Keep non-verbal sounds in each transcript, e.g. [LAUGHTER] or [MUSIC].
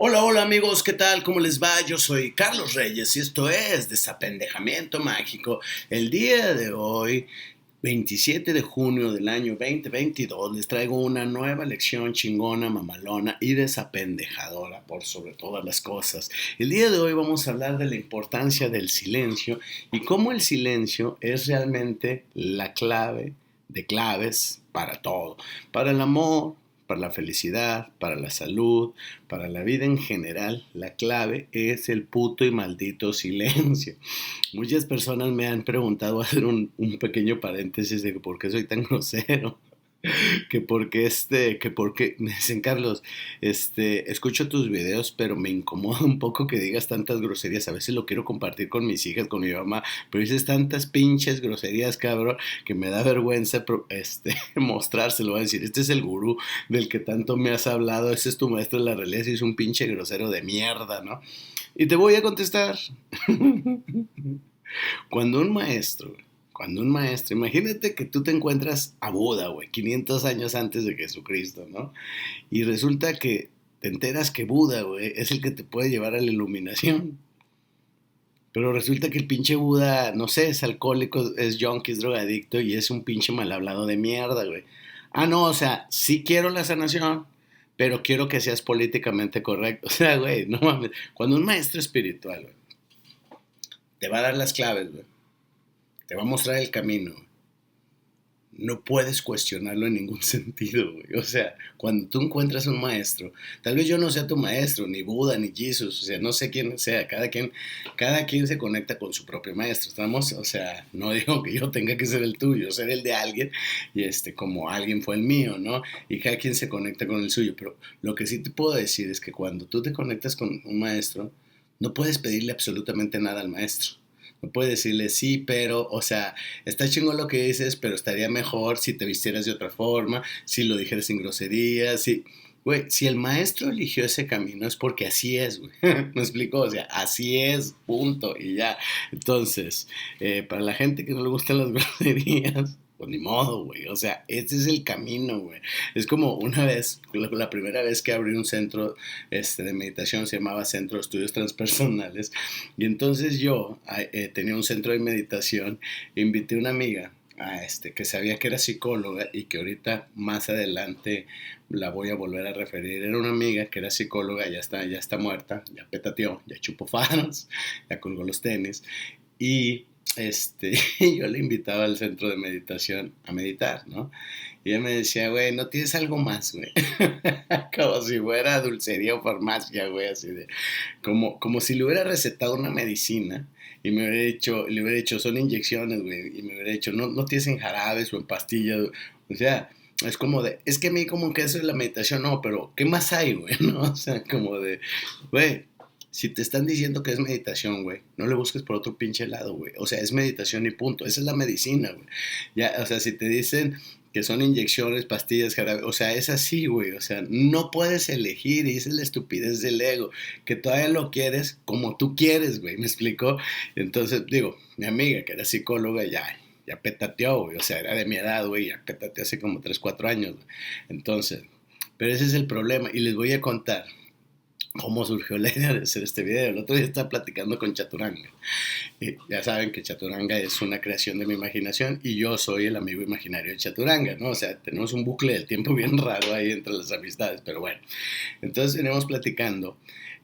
Hola, hola amigos, ¿qué tal? ¿Cómo les va? Yo soy Carlos Reyes y esto es Desapendejamiento Mágico. El día de hoy, 27 de junio del año 2022, les traigo una nueva lección chingona, mamalona y desapendejadora por sobre todas las cosas. El día de hoy vamos a hablar de la importancia del silencio y cómo el silencio es realmente la clave de claves para todo, para el amor, para la felicidad, para la salud, para la vida en general, la clave es el puto y maldito silencio. [LAUGHS] Muchas personas me han preguntado, [LAUGHS] hacer un, pequeño paréntesis de por qué soy tan [LAUGHS] grosero. [LAUGHS] que porque este, que porque, [LAUGHS] me dicen Carlos, este, escucho tus videos, pero me incomoda un poco que digas tantas groserías. A veces lo quiero compartir con mis hijas, con mi mamá, pero dices tantas pinches groserías, cabrón, que me da vergüenza [LAUGHS] este, mostrárselo. Voy a decir, este es el gurú del que tanto me has hablado, ese es tu maestro de la realidad, es un pinche grosero de mierda, ¿no? Y te voy a contestar. Cuando un maestro cuando un maestro, imagínate que tú te encuentras a Buda, güey, 500 años antes de Jesucristo, ¿no? Y resulta que te enteras que Buda, güey, es el que te puede llevar a la iluminación. Pero resulta que el pinche Buda, no sé, es alcohólico, es junkie, es drogadicto y es un pinche mal hablado de mierda, güey. Ah, no, o sea, sí quiero la sanación, pero quiero que seas políticamente correcto. [LAUGHS] O sea, güey, no mames. Cuando un maestro espiritual, güey, te va a dar las claves, güey te va a mostrar el camino. No puedes cuestionarlo en ningún [LAUGHS] sentido, güey. O sea, cuando tú encuentras un maestro, tal vez yo no sea tu maestro, ni Buda, ni Jesús, o sea, no sé quién sea, cada quien, cada quien se conecta con su propio maestro, ¿estamos? O sea, no [LAUGHS] digo que yo tenga que ser el tuyo, ser el de alguien, y este, como alguien fue el mío, ¿no? Y cada quien se conecta con el suyo, pero lo que sí te puedo decir es que cuando tú te conectas con un maestro, no puedes pedirle absolutamente nada al maestro no puedes decirle sí, pero, o sea, está chingón lo que dices, pero estaría mejor si te vistieras de otra forma, si lo dijeras sin groserías, si... Güey, si el maestro eligió ese camino es porque así es, güey. [LAUGHS] ¿Me explico? O sea, así es, punto, y ya. Entonces, eh, para la gente que no le gustan las [LAUGHS] groserías, pues ni modo, güey. O sea, este es el camino, güey. Es como una vez, la, primera vez que abrí un centro este, de meditación se llamaba Centro de Estudios Transpersonales. Y entonces yo eh, tenía un centro de meditación, invité a una amiga a este, que sabía que era psicóloga y que ahorita más adelante la voy a volver a referir. Era una amiga que era psicóloga, ya está, ya está muerta, ya petateó, ya chupó faros, [LAUGHS] ya colgó los tenis. Y este, [LAUGHS] yo le invitaba al centro de meditación a meditar, ¿no? Y ella me decía, güey, ¿no tienes algo más, güey? [LAUGHS] como si fuera dulcería o farmacia, güey, así de, como, como si le hubiera recetado una medicina y me hubiera dicho, le hubiera dicho, son inyecciones, güey, y me hubiera dicho, no, no tienes en jarabes o en pastillas, o sea, es como de, es que a mí como que eso es la meditación, no, pero ¿qué más hay, güey? [LAUGHS] ¿No? O sea, como de, güey, si te están diciendo que es meditación, güey, no le busques por otro pinche lado, güey. O sea, es meditación y punto. Esa es la medicina, güey. Ya, o sea, si te dicen que son inyecciones, pastillas, jarabe, o sea, es así, güey. O sea, no puedes elegir y esa es la estupidez del ego, que todavía lo quieres como tú quieres, güey. ¿Me explicó? Entonces, digo, mi amiga que era psicóloga ya ya petateó, güey. O sea, era de mi edad, güey, ya petateó hace como 3, 4 años. Entonces, pero ese es el problema. Y les voy a contar cómo surgió la idea de hacer este video. El otro día estaba platicando con Chaturanga. Y ya saben que Chaturanga es una creación de mi imaginación y yo soy el amigo imaginario de Chaturanga, ¿no? O sea, tenemos un bucle del tiempo bien raro ahí entre las amistades, pero bueno. Entonces venimos platicando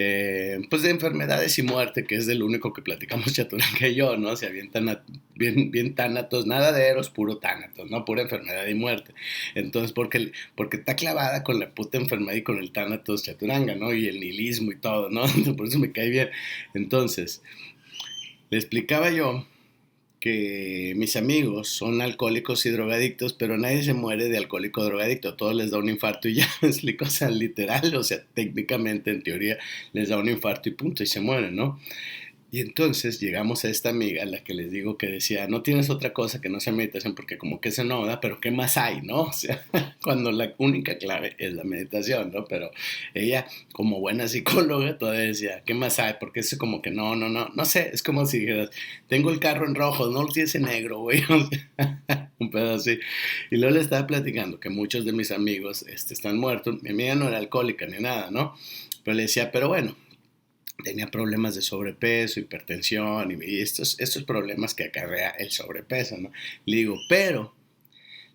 eh, pues de enfermedades y muerte, que es del único que platicamos [LAUGHS] Chaturanga y yo, ¿no? Se avientan bien, bien tánatos, nada de eros, puro tánatos, ¿no? Pura enfermedad y muerte. Entonces, porque, porque está clavada con la puta enfermedad y con el tánatos Chaturanga, ¿no? Y el nihilismo y todo, ¿no? [LAUGHS] Por eso me cae bien. Entonces, le explicaba yo que mis amigos son alcohólicos y drogadictos, pero nadie se muere de alcohólico o drogadicto, todos les da un infarto y [LAUGHS] ya, me explico, literal, o sea, técnicamente, en teoría, les da un infarto y punto, y se mueren, ¿no? Y entonces llegamos a esta amiga, la que les digo que decía, no tienes otra cosa que no sea meditación, porque como que se no da, pero ¿qué más hay, no? [LAUGHS] O sea, cuando la única clave es la meditación, ¿no? Pero ella, como buena psicóloga, todavía decía, ¿qué más hay? Porque es como que no, no, no, no sé, es como si dijeras, tengo el carro en rojo, no lo tienes en negro, güey. [LAUGHS] un pedo así. Y luego le estaba platicando que muchos de mis amigos este, están muertos. Mi amiga no era alcohólica ni nada, ¿no? Pero le decía, pero bueno, tenía problemas de sobrepeso, hipertensión y, estos, estos problemas que acarrea el sobrepeso, ¿no? Le digo, pero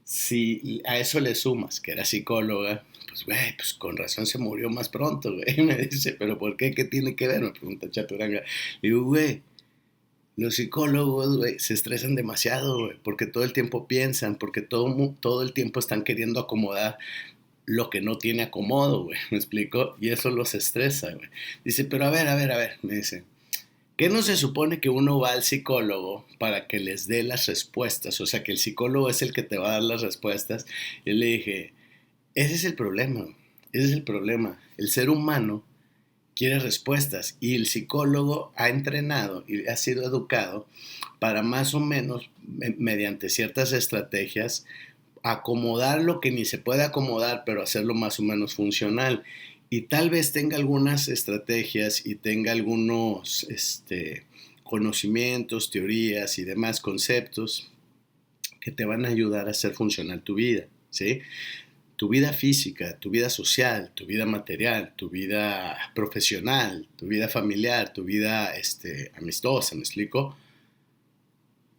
si a eso le sumas que era psicóloga, pues, güey, pues con razón se murió más pronto, güey. [LAUGHS] Me dice, pero ¿por qué? ¿Qué tiene que ver? Me pregunta Chaturanga. Le digo, güey, los psicólogos, güey, se estresan demasiado, güey, porque todo el tiempo piensan, porque todo, todo el tiempo están queriendo acomodar lo que no tiene acomodo, güey, [LAUGHS] ¿me explico? Y eso los estresa, güey. Dice, pero a ver, a ver, a ver, me dice, ¿qué no se supone que uno va al psicólogo para que les dé las respuestas? O sea, que el psicólogo es el que te va a dar las respuestas. Y le dije, ese es el problema, ese es el problema. El ser humano quiere respuestas y el psicólogo ha entrenado y ha sido educado para más o menos, mediante ciertas estrategias, acomodar lo que ni se puede acomodar, pero hacerlo más o menos funcional. Y tal vez tenga algunas estrategias y tenga algunos este, conocimientos, teorías y demás conceptos que te van a ayudar a hacer funcional tu vida, ¿sí? Tu vida física, tu vida social, tu vida material, tu vida profesional, tu vida familiar, tu vida este, amistosa, ¿me explico?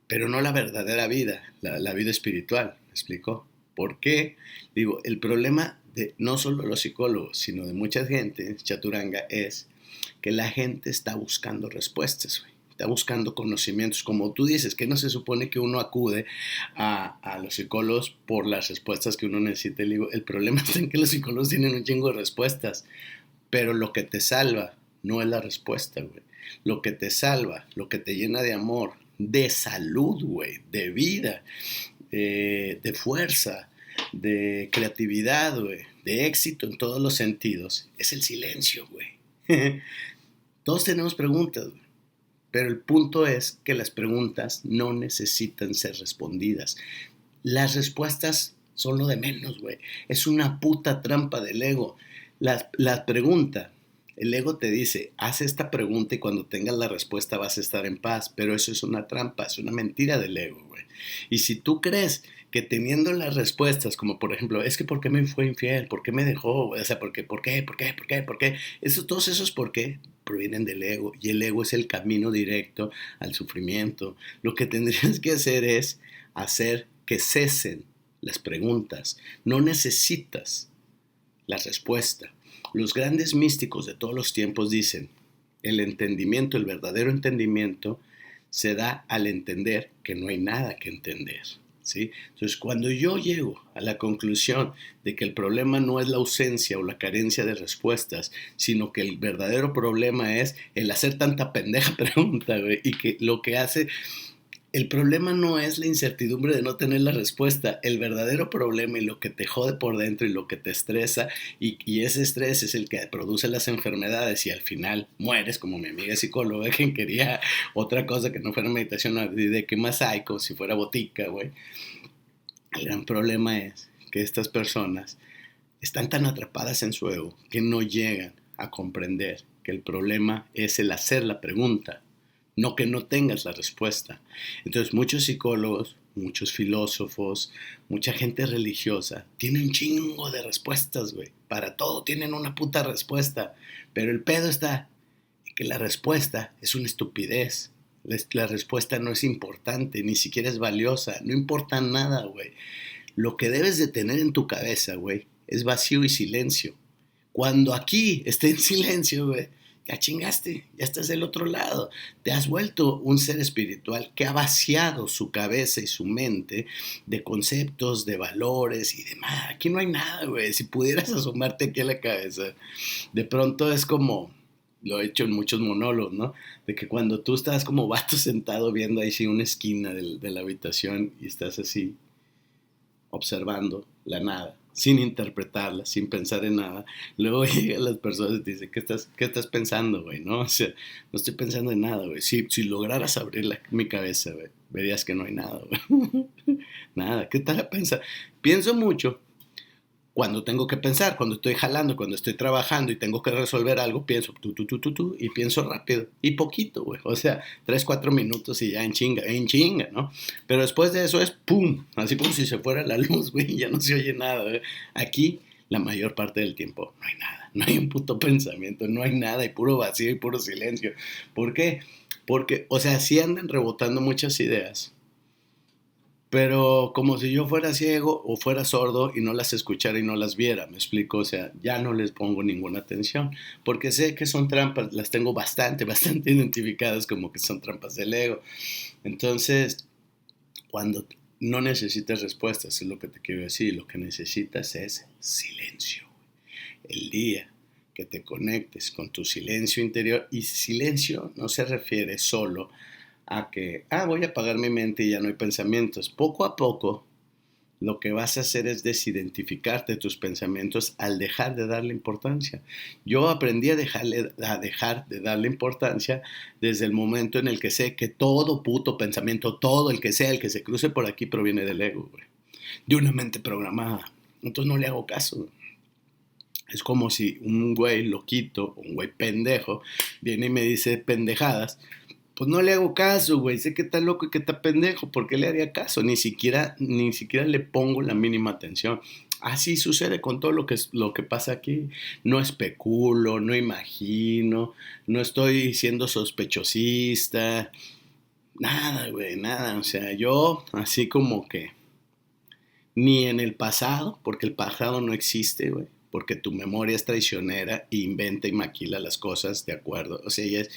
Pero no la verdadera vida, la, la vida espiritual explico? ¿Por qué? Digo, el problema de no solo los psicólogos, sino de mucha gente, chaturanga, es que la gente está buscando respuestas, está buscando conocimientos. Como tú dices, que no se supone que uno acude a, a los psicólogos por las respuestas que uno necesita. Digo, el problema [LAUGHS] es que los psicólogos tienen un chingo de respuestas, pero lo que te salva no es la respuesta, güey. Lo que te salva, lo que te llena de amor, de salud, güey, de vida, de fuerza, de creatividad, de éxito en todos los sentidos, es el silencio, güey. [LAUGHS] Todos tenemos preguntas. Pero el punto es que las preguntas no necesitan ser respondidas. Las respuestas son lo de menos, güey. Es una puta trampa del ego. La, la pregunta, el ego te dice, haz esta pregunta y cuando tengas la respuesta vas a estar en paz. Pero eso es una trampa, es una mentira del ego, güey. Y si tú crees que teniendo las respuestas, como por ejemplo, es que ¿por qué me fue infiel? ¿Por qué me dejó? O sea, ¿por qué? ¿Por qué? ¿Por qué? ¿Por qué? ¿Por qué? Eso, todos esos por qué provienen del ego. Y el ego es el camino directo al sufrimiento. Lo que tendrías que hacer es hacer que cesen las preguntas. No necesitas la respuesta. Los grandes místicos de todos los tiempos dicen, el entendimiento, el verdadero entendimiento, se da al entender que no hay nada que entender. ¿sí? Entonces, cuando yo llego a la conclusión de que el problema no es la ausencia o la carencia de respuestas, sino que el verdadero problema es el hacer tanta pendeja [LAUGHS] pregunta, y que lo que hace el problema no es la incertidumbre de no tener la respuesta. El verdadero problema y lo que te jode por dentro y lo que te estresa y, ese estrés es el que produce las enfermedades y al final mueres, como mi amiga psicóloga [LAUGHS] quien quería otra cosa que no fuera meditación, de qué más hay, como si fuera botica, güey. El gran problema es que estas personas están tan atrapadas en su ego que no llegan a comprender que el problema es el hacer la pregunta no que no tengas la respuesta. Entonces muchos psicólogos, muchos filósofos, mucha gente religiosa tienen chingo de respuestas, güey. Para todo tienen una puta respuesta. Pero el pedo está que la respuesta es una estupidez. La respuesta no es importante, ni siquiera es valiosa, no importa nada, güey. Lo que debes de tener en tu cabeza, güey, es vacío y silencio. Cuando aquí esté en silencio, güey, ya chingaste, ya estás del otro lado. Te has vuelto un ser espiritual que ha vaciado su cabeza y su mente de conceptos, de valores y demás. Aquí no hay nada, güey. Si pudieras asomarte aquí a la cabeza, de pronto es como, lo he hecho en muchos monólogos, ¿no? De que cuando tú estás como vato sentado viendo ahí sí una esquina de la habitación y estás así observando la nada sin interpretarla, sin pensar en nada. Luego [LAUGHS] llegan las personas y te dicen, ¿qué estás, qué estás pensando, güey? ¿No? [LAUGHS] O sea, no estoy pensando en nada, güey. Si, si lograras abrir mi cabeza, verías que no hay nada, güey. [LAUGHS] nada, ¿qué tal pensar? Pienso mucho cuando tengo que pensar, cuando estoy jalando, cuando estoy trabajando y tengo que resolver algo, pienso tú, tú, tú, tú, tú, y pienso rápido y poquito, güey. O sea, tres, cuatro minutos y ya en chinga, en chinga, ¿no? Pero después de eso es pum, así como si se fuera la [LAUGHS] luz, güey, ya no se oye nada. Güey. Aquí la mayor parte del tiempo no hay nada, no hay un puto [LAUGHS] pensamiento, no hay nada, hay puro vacío y puro silencio. ¿Por qué? Porque, o sea, sí andan rebotando muchas ideas, pero como si yo fuera ciego o fuera sordo y no las escuchara y no las viera, me explico, o sea, ya no les pongo ninguna atención, porque sé que son trampas, las tengo bastante, [LAUGHS] bastante identificadas como que son trampas del ego. Entonces, cuando no necesitas respuestas, es lo que te quiero decir, lo que necesitas es silencio. El día que te conectes con tu silencio interior, y silencio no se refiere solo a que, ah, voy a apagar mi mente y ya no hay pensamientos. Poco a poco, lo que vas a hacer es desidentificarte tus pensamientos al dejar de darle importancia. Yo aprendí a, dejarle, a dejar de darle importancia desde el momento en el que sé que todo puto pensamiento, todo el que sea, el que se cruce por aquí, proviene del ego, de una mente programada. Entonces no le hago caso. Es como si un güey loquito, un güey pendejo, viene y me dice pendejadas pues no le hago caso, güey, sé que está loco y que está pendejo, ¿por qué le haría caso? Ni siquiera, ni siquiera le pongo la mínima atención. Así sucede con todo lo que, lo que pasa aquí. No especulo, no imagino, no estoy siendo sospechosista, nada, güey, nada. O sea, yo así como que ni en el pasado, porque el pasado no existe, güey, porque tu memoria es traicionera e inventa y maquila las cosas de acuerdo. O sea, ya es,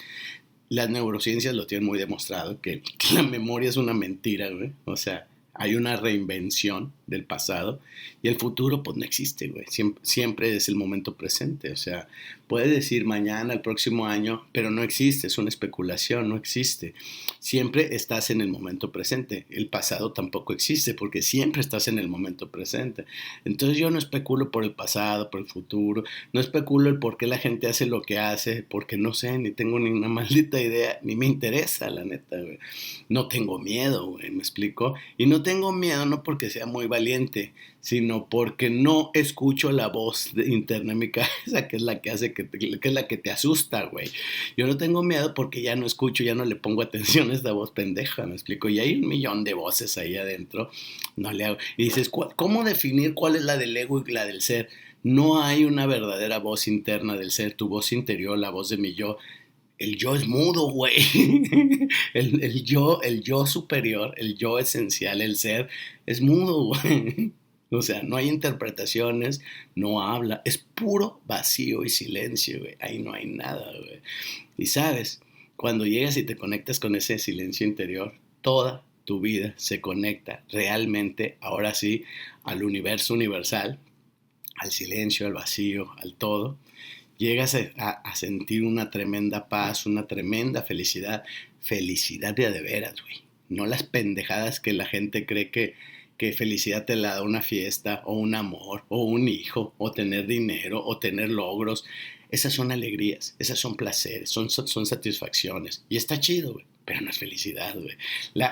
las neurociencias lo tienen muy demostrado, que [LAUGHS] la memoria es una mentira. O sea, hay una reinvención del pasado y el futuro pues no existe, güey. Siempre, es el momento presente. O sea, puedes decir mañana, el próximo año, pero no existe, es una especulación, no existe. Siempre estás en el momento presente. El pasado tampoco existe porque siempre estás en el momento presente. Entonces yo no especulo por el pasado, por el futuro, no especulo el por qué la gente hace lo que hace, porque no sé, ni tengo ni una [LAUGHS] maldita idea, ni me interesa, la neta, güey. No tengo miedo, güey, me explico. Y no tengo miedo no porque sea muy valiente, sino porque no escucho la voz interna en mi [LAUGHS] cabeza, que es la que hace que, que es la que te asusta, güey. Yo no tengo miedo porque ya no escucho, ya no le pongo atención a esta voz pendeja, me explico. Y hay un millón de voces ahí adentro, no le hago. Y dices, ¿cómo definir cuál es la del ego y la del ser? No hay una verdadera voz interna del ser, tu voz interior, la voz de mi yo el yo es mudo, güey. [LAUGHS] El, yo, el yo superior, el yo esencial, el ser, es mudo, [LAUGHS] güey. O sea, no hay interpretaciones, no habla, es puro vacío y silencio, güey. Ahí no hay nada, güey. Y sabes, cuando llegas y te conectas con ese silencio interior, toda tu vida se conecta realmente, ahora sí, al universo universal, al silencio, al vacío, al todo llegas a, sentir una tremenda paz, una tremenda felicidad, felicidad de de veras, güey. No las pendejadas que la gente cree que, que felicidad te la da una fiesta o un amor o un hijo o tener dinero o tener logros. Esas son alegrías, esas son placeres, son, son satisfacciones. Y está chido, güey pero no es felicidad, güey.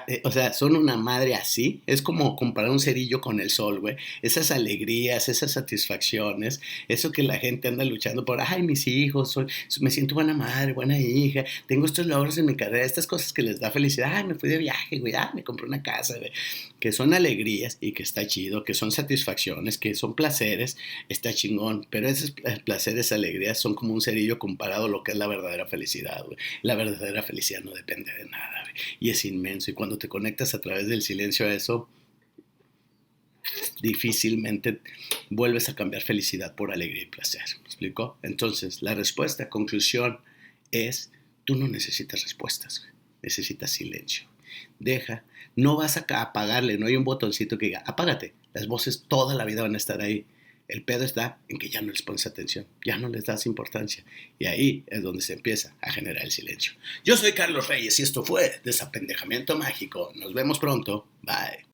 Eh, o sea, son una madre así. Es como comparar un cerillo con el sol, güey. Esas alegrías, esas satisfacciones, eso que la gente anda luchando por, ay, mis hijos, soy, me siento buena madre, buena hija, tengo estos logros en mi carrera, estas cosas que les da felicidad, ay, me fui de viaje, güey, ah, me compré una casa, güey. Que son alegrías y que está chido, que son satisfacciones, que son placeres, está chingón. Pero esos placeres, alegrías son como un cerillo comparado a lo que es la verdadera felicidad, güey. La verdadera felicidad no depende de nada, y es inmenso. Y cuando te conectas a través del silencio a eso, difícilmente vuelves a cambiar felicidad por alegría y placer. ¿Me? Entonces, la respuesta, conclusión, es, tú no necesitas respuestas, necesitas silencio. Deja, no vas a apagarle, no hay un botoncito que diga, apágate. Las voces toda la vida van a estar ahí. El pedo está en que ya no les pones atención, ya no les das importancia. Y ahí es donde se empieza a generar el silencio. Yo soy Carlos Reyes y esto fue Desapendejamiento Mágico. Nos vemos pronto. Bye.